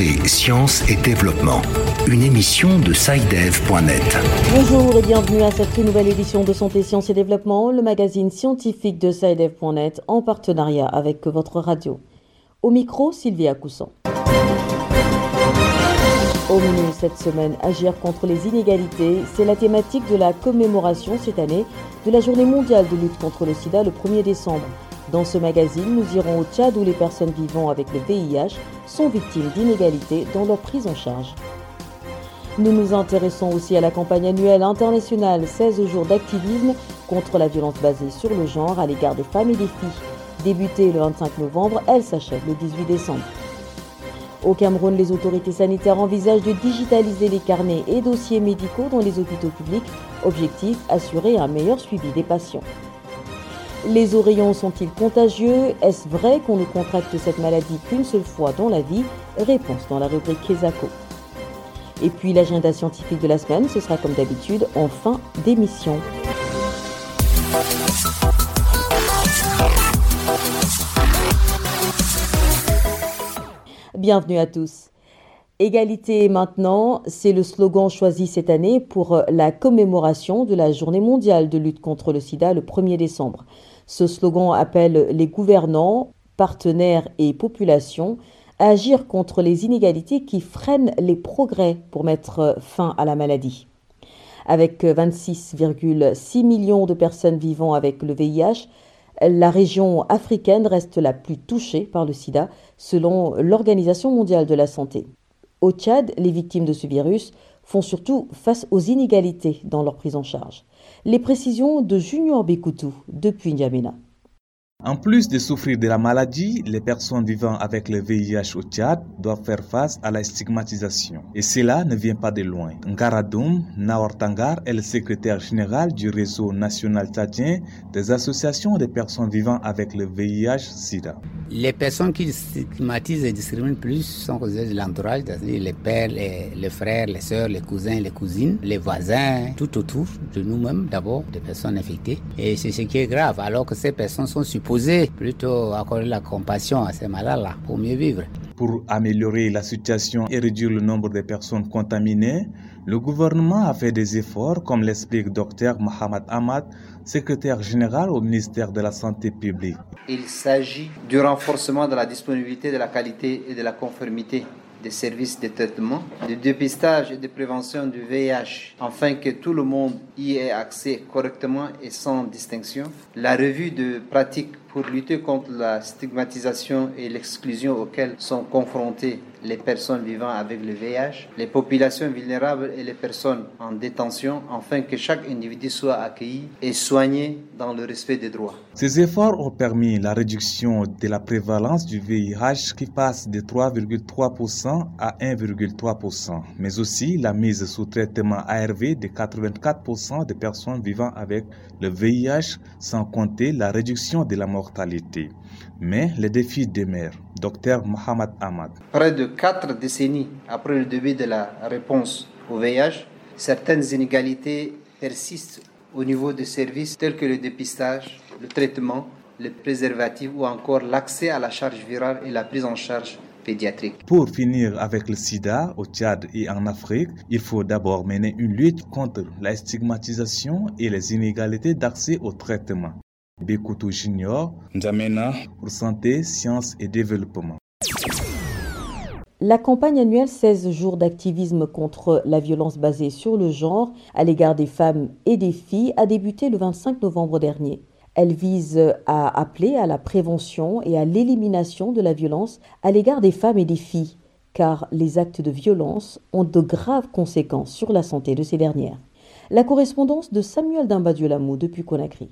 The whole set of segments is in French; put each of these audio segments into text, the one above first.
Santé, sciences et développement. Une émission de SciDev.net. Bonjour et bienvenue à cette nouvelle édition de Santé, sciences et développement, le magazine scientifique de SciDev.net en partenariat avec votre radio. Au micro, Sylvia Coussan. Au menu cette semaine, agir contre les inégalités, c'est la thématique de la commémoration cette année de la journée mondiale de lutte contre le sida le 1er décembre. Dans ce magazine, nous irons au Tchad où les personnes vivant avec le VIH sont victimes d'inégalités dans leur prise en charge. Nous nous intéressons aussi à la campagne annuelle internationale 16 jours d'activisme contre la violence basée sur le genre à l'égard des femmes et des filles. Débutée le 25 novembre, elle s'achève le 18 décembre. Au Cameroun, les autorités sanitaires envisagent de digitaliser les carnets et dossiers médicaux dans les hôpitaux publics. Objectif, assurer un meilleur suivi des patients. Les oreillons sont-ils contagieux? Est-ce vrai qu'on ne contracte cette maladie qu'une seule fois dans la vie? Réponse dans la rubrique Kesako. Et puis l'agenda scientifique de la semaine, ce sera comme d'habitude en fin d'émission. Bienvenue à tous. Égalité maintenant, c'est le slogan choisi cette année pour la commémoration de la journée mondiale de lutte contre le sida le 1er décembre. Ce slogan appelle les gouvernants, partenaires et populations à agir contre les inégalités qui freinent les progrès pour mettre fin à la maladie. Avec 26,6 millions de personnes vivant avec le VIH, la région africaine reste la plus touchée par le sida selon l'Organisation mondiale de la santé. Au Tchad, les victimes de ce virus font surtout face aux inégalités dans leur prise en charge. Les précisions de Junior Bekoutou depuis N'Djamena. En plus de souffrir de la maladie, les personnes vivant avec le VIH au Tchad doivent faire face à la stigmatisation. Et cela ne vient pas de loin. Ngaradoum Naortangar est le secrétaire général du réseau national tchadien des associations des personnes vivant avec le VIH-Sida. Les personnes qui stigmatisent et discriminent plus sont de l'entourage, c'est-à-dire les pères, les, les, frères, les sœurs, les cousins, les cousines, les voisins, tout autour de nous-mêmes d'abord, des personnes infectées. Et c'est ce qui est grave, alors que ces personnes sont supposées plutôt accorder la compassion à ces malades-là pour mieux vivre. Pour améliorer la situation et réduire le nombre de personnes contaminées, le gouvernement a fait des efforts, comme l'explique Dr Mohamed Ahmad, secrétaire général au ministère de la Santé publique. Il s'agit du renforcement de la disponibilité, de la qualité et de la conformité des services de traitement, de dépistage et de prévention du VIH, afin que tout le monde y ait accès correctement et sans distinction. La revue de pratiques pour lutter contre la stigmatisation et l'exclusion auxquelles sont confrontées les personnes vivant avec le VIH, les populations vulnérables et les personnes en détention, afin que chaque individu soit accueilli et soigné dans le respect des droits. Ces efforts ont permis la réduction de la prévalence du VIH qui passe de 3,3% à 1,3%, mais aussi la mise sous traitement ARV de 84% des personnes vivant avec le VIH, sans compter la réduction de la mortalité. Mais les défis demeurent. Docteur Mohamed Ahmad. Près de quatre décennies après le début de la réponse au VIH, certaines inégalités persistent au niveau des services tels que le dépistage, le traitement, le préservatif ou encore l'accès à la charge virale et la prise en charge pédiatrique. Pour finir avec le sida au Tchad et en Afrique, il faut d'abord mener une lutte contre la stigmatisation et les inégalités d'accès au traitement. Bekoutou Junior, N'Djamena pour Santé, Sciences et Développement. La campagne annuelle 16 jours d'activisme contre la violence basée sur le genre à l'égard des femmes et des filles a débuté le 25 novembre dernier. Elle vise à appeler à la prévention et à l'élimination de la violence à l'égard des femmes et des filles, car les actes de violence ont de graves conséquences sur la santé de ces dernières. La correspondance de Samuel Dimbadiolamou depuis Conakry.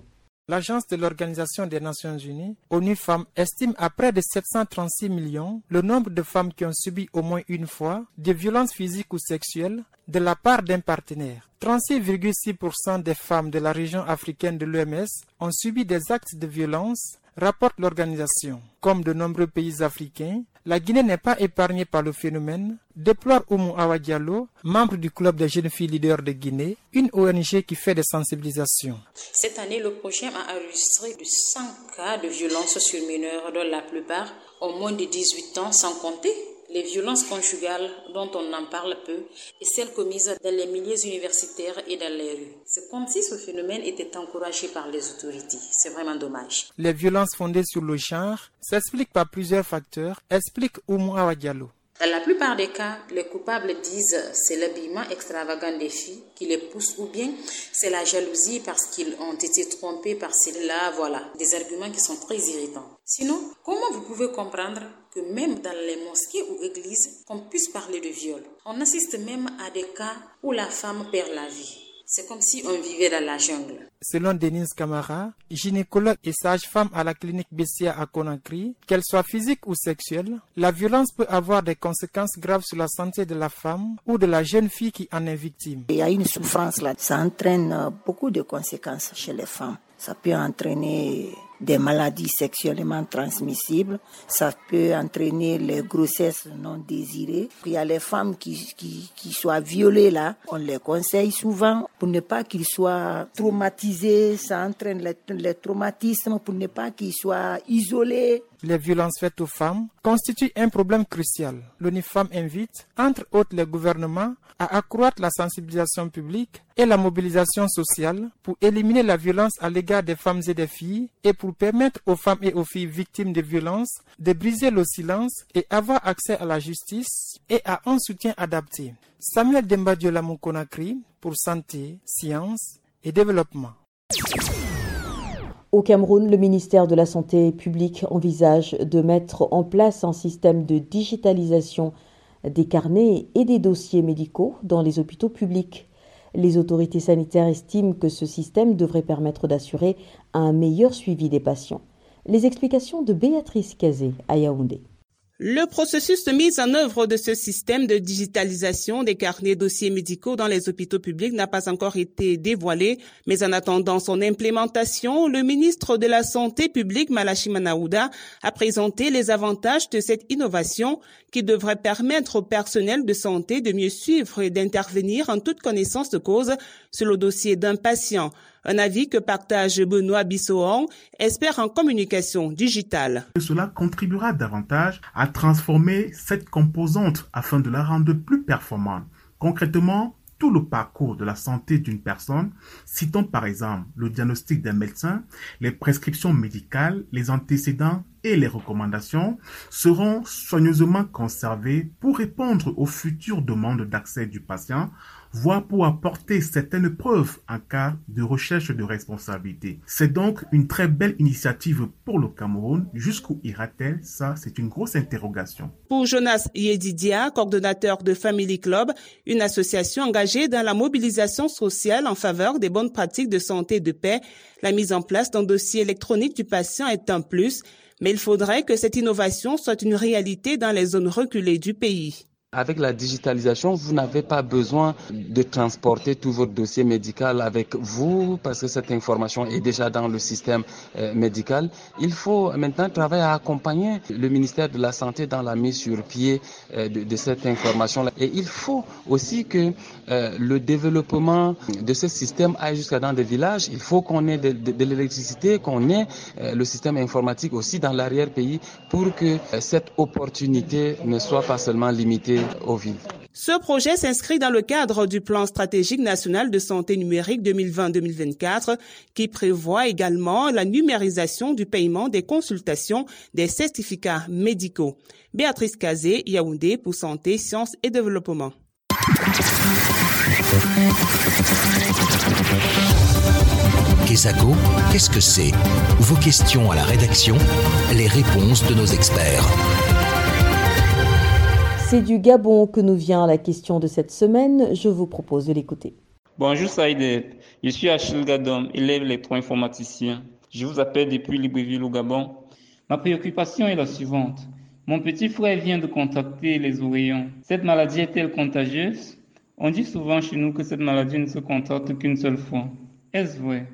L'agence de l'Organisation des Nations Unies, ONU Femmes, estime à près de 736 millions le nombre de femmes qui ont subi au moins une fois des violences physiques ou sexuelles de la part d'un partenaire. 36,6% des femmes de la région africaine de l'OMS ont subi des actes de violence, rapporte l'organisation. Comme de nombreux pays africains, la Guinée n'est pas épargnée par le phénomène, déplore Oumou Awa Diallo, membre du club des jeunes filles leaders de Guinée, une ONG qui fait des sensibilisations. Cette année, le projet a enregistré de 100 cas de violence sur mineurs, dont la plupart ont moins de 18 ans, sans compter les violences conjugales dont on en parle peu et celles commises dans les milieux universitaires et dans les rues. C'est comme si ce phénomène était encouragé par les autorités. C'est vraiment dommage. Les violences fondées sur le genre s'expliquent par plusieurs facteurs, explique Oumou Diallo. Dans la plupart des cas, les coupables disent c'est l'habillement extravagant des filles qui les pousse ou bien c'est la jalousie parce qu'ils ont été trompés par celle-là. Voilà, des arguments qui sont très irritants. Sinon, comment vous pouvez comprendre que même dans les mosquées ou églises, qu'on puisse parler de viol On assiste même à des cas où la femme perd la vie. C'est comme si on vivait dans la jungle. Selon Denise Camara, gynécologue et sage-femme à la clinique Bessia à Conakry, qu'elle soit physique ou sexuelle, la violence peut avoir des conséquences graves sur la santé de la femme ou de la jeune fille qui en est victime. Il y a une souffrance là, ça entraîne beaucoup de conséquences chez les femmes. Ça peut entraîner des maladies sexuellement transmissibles. Ça peut entraîner les grossesses non désirées. Il y a les femmes qui, qui, qui soient violées là. On les conseille souvent pour ne pas qu'ils soient traumatisés. Ça entraîne les, les traumatismes pour ne pas qu'ils soient isolés les violences faites aux femmes constituent un problème crucial. L'UNIFAM invite, entre autres les gouvernements, à accroître la sensibilisation publique et la mobilisation sociale pour éliminer la violence à l'égard des femmes et des filles et pour permettre aux femmes et aux filles victimes de violences de briser le silence et avoir accès à la justice et à un soutien adapté. Samuel Dembadiola Conakry pour Santé, Sciences et Développement. Au Cameroun, le ministère de la Santé publique envisage de mettre en place un système de digitalisation des carnets et des dossiers médicaux dans les hôpitaux publics. Les autorités sanitaires estiment que ce système devrait permettre d'assurer un meilleur suivi des patients. Les explications de Béatrice Cazé à Yaoundé. Le processus de mise en œuvre de ce système de digitalisation des carnets dossiers médicaux dans les hôpitaux publics n'a pas encore été dévoilé, mais en attendant son implémentation, le ministre de la Santé publique, Malachi Manaouda, a présenté les avantages de cette innovation qui devrait permettre au personnel de santé de mieux suivre et d'intervenir en toute connaissance de cause sur le dossier d'un patient. Un avis que partage Benoît Bissoon, expert en communication digitale. Cela contribuera davantage à transformer cette composante afin de la rendre plus performante. Concrètement, tout le parcours de la santé d'une personne, citons par exemple le diagnostic d'un médecin, les prescriptions médicales, les antécédents et les recommandations, seront soigneusement conservés pour répondre aux futures demandes d'accès du patient voire pour apporter certaines preuves en cas de recherche de responsabilité. C'est donc une très belle initiative pour le Cameroun. Jusqu'où ira-t-elle? Ça, c'est une grosse interrogation. Pour Jonas Yedidia, coordonnateur de Family Club, une association engagée dans la mobilisation sociale en faveur des bonnes pratiques de santé et de paix, la mise en place d'un dossier électronique du patient est un plus, mais il faudrait que cette innovation soit une réalité dans les zones reculées du pays. Avec la digitalisation, vous n'avez pas besoin de transporter tout votre dossier médical avec vous parce que cette information est déjà dans le système euh, médical. Il faut maintenant travailler à accompagner le ministère de la Santé dans la mise sur pied euh, de, cette information. Et il faut aussi que euh, le développement de ce système aille jusqu'à dans des villages. Il faut qu'on ait de l'électricité, qu'on ait le système informatique aussi dans l'arrière-pays pour que cette opportunité ne soit pas seulement limitée ce projet s'inscrit dans le cadre du plan stratégique national de santé numérique 2020-2024 qui prévoit également la numérisation du paiement des consultations des certificats médicaux. Béatrice Kazé, Yaoundé pour Santé, Sciences et Développement. Kesako, qu'est-ce que c'est? Vos questions à la rédaction, les réponses de nos experts. C'est du Gabon que nous vient la question de cette semaine. Je vous propose de l'écouter. Bonjour Saïd, je suis Achille Gadom, élève électro-informaticien. Je vous appelle depuis Libreville au Gabon. Ma préoccupation est la suivante. Mon petit frère vient de contracter les oreillons. Cette maladie est-elle contagieuse? On dit souvent chez nous que cette maladie ne se contracte qu'une seule fois. Est-ce vrai?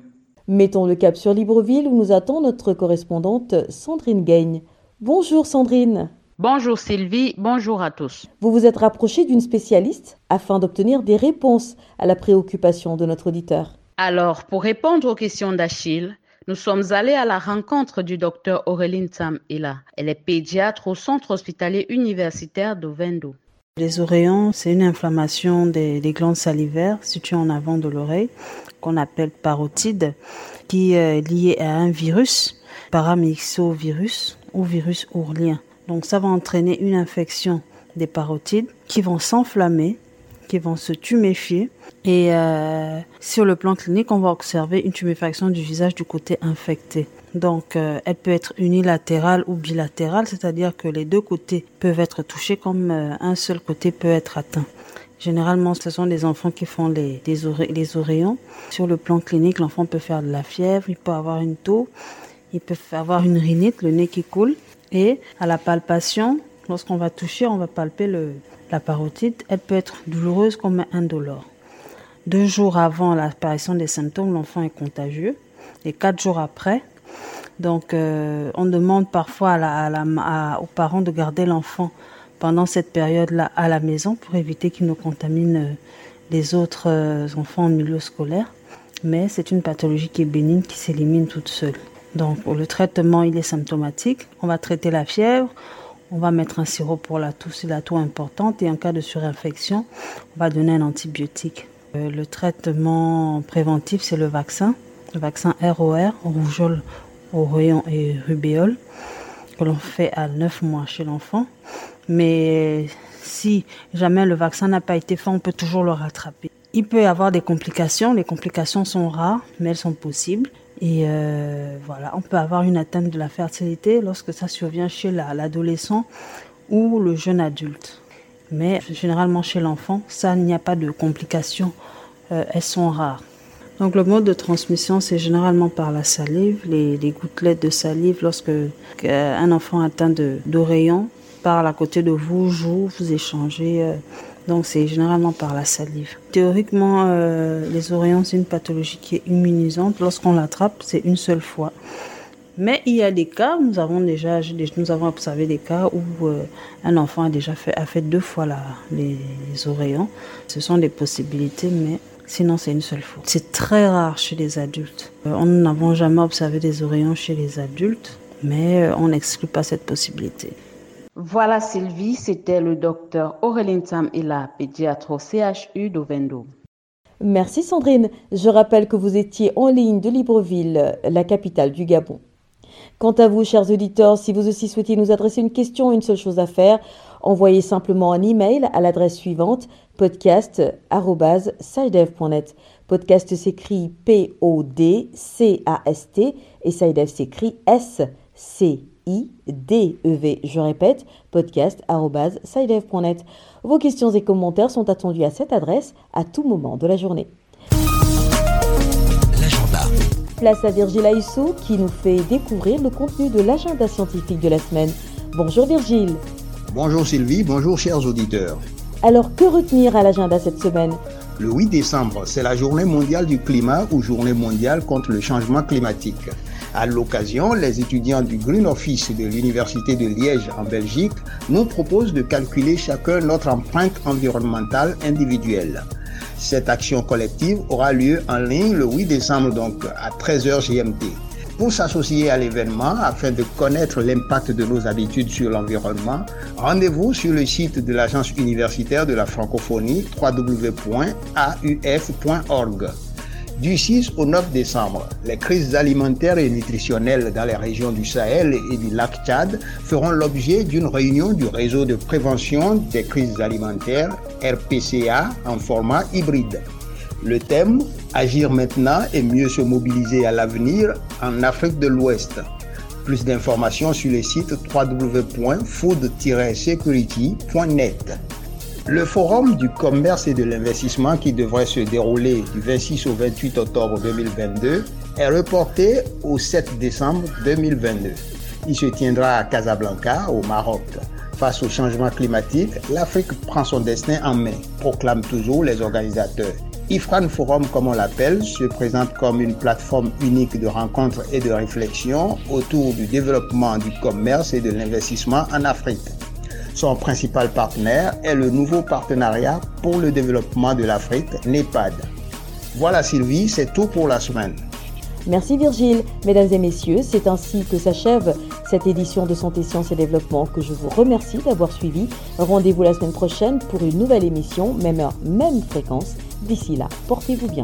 Mettons le cap sur Libreville où nous attend notre correspondante Sandrine Gagne. Bonjour Sandrine. Bonjour Sylvie, bonjour à tous. Vous vous êtes rapproché d'une spécialiste afin d'obtenir des réponses à la préoccupation de notre auditeur. Alors, pour répondre aux questions d'Achille, Nous sommes allés à la rencontre du docteur Auréline Tam Ela. Elle est pédiatre au centre hospitalier universitaire de Vendo. Les oreillons, c'est une inflammation des, glandes salivaires situées en avant de l'oreille qu'on appelle parotide, qui est liée à un virus, paramyxovirus ou virus ourlien. Donc ça va entraîner une infection des parotides qui vont s'enflammer, qui vont se tuméfier. Et euh, sur le plan clinique, on va observer une tuméfaction du visage du côté infecté. Donc, euh, elle peut être unilatérale ou bilatérale, c'est-à-dire que les deux côtés peuvent être touchés comme euh, un seul côté peut être atteint. Généralement, ce sont des enfants qui font les, les, oreillons. Sur le plan clinique, l'enfant peut faire de la fièvre, il peut avoir une toux, il peut avoir une rhinite, le nez qui coule. Et à la palpation, lorsqu'on va toucher, on va palper la parotide, elle peut être douloureuse comme indolore. Deux jours avant l'apparition des symptômes, l'enfant est contagieux. Et quatre jours après, donc euh, on demande parfois aux parents de garder l'enfant pendant cette période-là à la maison pour éviter qu'il ne contamine euh, les autres euh, enfants en milieu scolaire. Mais c'est une pathologie qui est bénigne, qui s'élimine toute seule. Donc le traitement, il est symptomatique. On va traiter la fièvre, on va mettre un sirop pour la toux si la toux importante et en cas de surinfection, on va donner un antibiotique. Euh, le traitement préventif, c'est le vaccin, le vaccin ROR, rougeole, rayon et rubéole, que l'on fait à 9 mois chez l'enfant. Mais si jamais le vaccin n'a pas été fait, on peut toujours le rattraper. Il peut y avoir des complications, les complications sont rares, mais elles sont possibles. Et euh, voilà, on peut avoir une atteinte de la fertilité lorsque ça survient chez l'adolescent ou le jeune adulte. Mais généralement chez l'enfant, ça, n'y a pas de complications, euh, elles sont rares. Donc le mode de transmission, c'est généralement par la salive, les, gouttelettes de salive lorsque un enfant atteint d'oreillons parle à côté de vous, joue, vous échangez. Euh, donc c'est généralement par la salive. Théoriquement, euh, les oreillons, c'est une pathologie qui est immunisante. Lorsqu'on l'attrape, c'est une seule fois. Mais il y a des cas, nous avons déjà, nous avons observé des cas où euh, un enfant a déjà fait, deux fois la, les, oreillons. Ce sont des possibilités, mais sinon c'est une seule fois. C'est très rare chez les adultes. Euh, on n'avons jamais observé des oreillons chez les adultes, mais on n'exclut pas cette possibilité. Voilà Sylvie, c'était le docteur Aurélien Tam et la pédiatre au CHU d'Ovendo. Merci Sandrine. Je rappelle que vous étiez en ligne de Libreville, la capitale du Gabon. Quant à vous, chers auditeurs, si vous aussi souhaitez nous adresser une question, une seule chose à faire, envoyez simplement un email à l'adresse suivante podcast@sidev.net. Podcast s'écrit P O D C A S T et Sidev s'écrit S C I-D-E-V. Je répète, podcast.sidev.net. Vos questions et commentaires sont attendus à cette adresse à tout moment de la journée. L'agenda. Place à Virgile Aissou qui nous fait découvrir le contenu de l'agenda scientifique de la semaine. Bonjour Virgile. Bonjour Sylvie, bonjour chers auditeurs. Alors que retenir à l'agenda cette semaine? Le 8 décembre, c'est la journée mondiale du climat ou journée mondiale contre le changement climatique. À l'occasion, les étudiants du Green Office de l'Université de Liège en Belgique nous proposent de calculer chacun notre empreinte environnementale individuelle. Cette action collective aura lieu en ligne le 8 décembre, donc à 13h GMT. Pour s'associer à l'événement afin de connaître l'impact de nos habitudes sur l'environnement, rendez-vous sur le site de l'Agence universitaire de la francophonie www.auf.org. Du 6 au 9 décembre, les crises alimentaires et nutritionnelles dans les régions du Sahel et du lac Tchad feront l'objet d'une réunion du réseau de prévention des crises alimentaires, RPCA, en format hybride. Le thème Agir maintenant et mieux se mobiliser à l'avenir en Afrique de l'Ouest. Plus d'informations sur le site www.food-security.net. Le Forum du commerce et de l'investissement qui devrait se dérouler du 26 au 28 octobre 2022 est reporté au 7 décembre 2022. Il se tiendra à Casablanca, au Maroc. Face au changement climatique, l'Afrique prend son destin en main, proclament toujours les organisateurs. IFRAN Forum, comme on l'appelle, se présente comme une plateforme unique de rencontres et de réflexion autour du développement du commerce et de l'investissement en Afrique. Son principal partenaire est le nouveau partenariat pour le développement de l'Afrique, NEPAD. Voilà Sylvie, c'est tout pour la semaine. Merci Virgile. Mesdames et messieurs, c'est ainsi que s'achève cette édition de Santé, Sciences et Développement que je vous remercie d'avoir suivi. Rendez-vous la semaine prochaine pour une nouvelle émission, même heure, même fréquence. D'ici là, portez-vous bien.